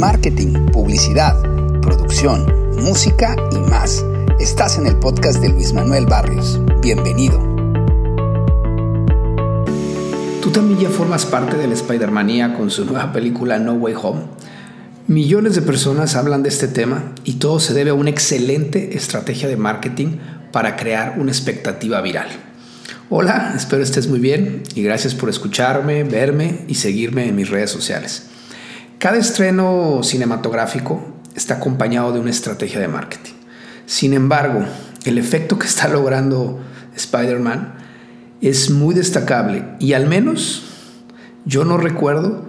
marketing, publicidad, producción, música y más. Estás en el podcast de Luis Manuel Barrios. Bienvenido. ¿Tú también ya formas parte del Spider-Manía con su nueva película No Way Home? Millones de personas hablan de este tema y todo se debe a una excelente estrategia de marketing para crear una expectativa viral. Hola, espero estés muy bien y gracias por escucharme, verme y seguirme en mis redes sociales. Cada estreno cinematográfico está acompañado de una estrategia de marketing. Sin embargo, el efecto que está logrando Spider-Man es muy destacable y al menos yo no recuerdo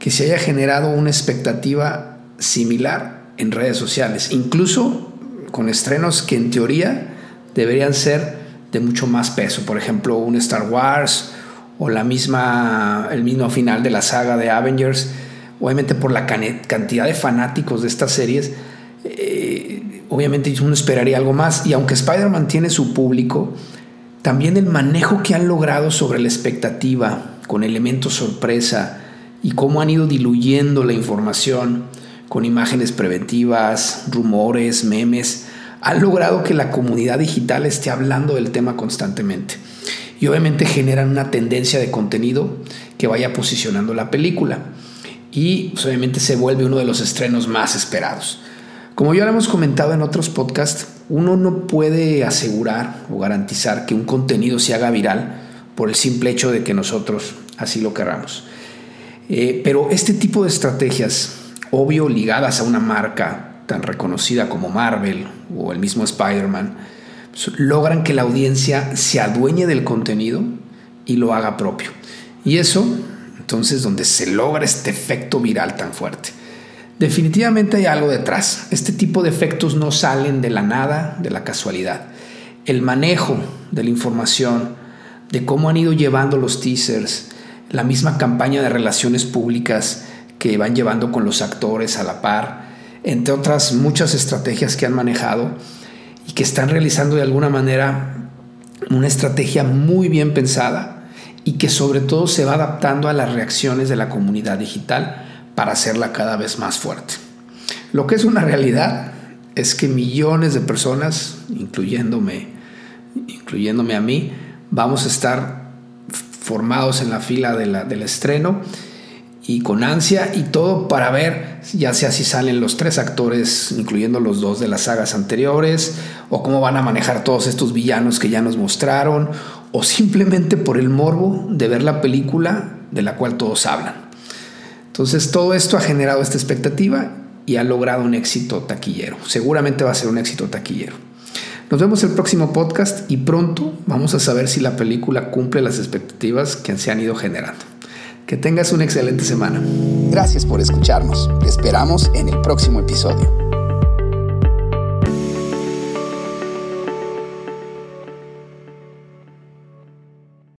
que se haya generado una expectativa similar en redes sociales, incluso con estrenos que en teoría deberían ser de mucho más peso. Por ejemplo, un Star Wars o la misma, el mismo final de la saga de Avengers. Obviamente por la cantidad de fanáticos de estas series, eh, obviamente uno esperaría algo más. Y aunque Spider-Man tiene su público, también el manejo que han logrado sobre la expectativa, con elementos sorpresa y cómo han ido diluyendo la información con imágenes preventivas, rumores, memes, ha logrado que la comunidad digital esté hablando del tema constantemente. Y obviamente generan una tendencia de contenido que vaya posicionando la película. Y pues, obviamente se vuelve uno de los estrenos más esperados. Como ya lo hemos comentado en otros podcasts, uno no puede asegurar o garantizar que un contenido se haga viral por el simple hecho de que nosotros así lo querramos. Eh, pero este tipo de estrategias, obvio ligadas a una marca tan reconocida como Marvel o el mismo Spider-Man, pues, logran que la audiencia se adueñe del contenido y lo haga propio. Y eso, entonces, donde se logra este efecto viral tan fuerte. Definitivamente hay algo detrás. Este tipo de efectos no salen de la nada, de la casualidad. El manejo de la información, de cómo han ido llevando los teasers, la misma campaña de relaciones públicas que van llevando con los actores a la par, entre otras muchas estrategias que han manejado y que están realizando de alguna manera una estrategia muy bien pensada y que sobre todo se va adaptando a las reacciones de la comunidad digital para hacerla cada vez más fuerte. Lo que es una realidad es que millones de personas, incluyéndome, incluyéndome a mí, vamos a estar formados en la fila del estreno y con ansia y todo para ver ya sea si salen los tres actores, incluyendo los dos de las sagas anteriores, o cómo van a manejar todos estos villanos que ya nos mostraron, o simplemente por el morbo de ver la película de la cual todos hablan. Entonces todo esto ha generado esta expectativa y ha logrado un éxito taquillero. Seguramente va a ser un éxito taquillero. Nos vemos el próximo podcast y pronto vamos a saber si la película cumple las expectativas que se han ido generando. Que tengas una excelente semana. Gracias por escucharnos. Te esperamos en el próximo episodio.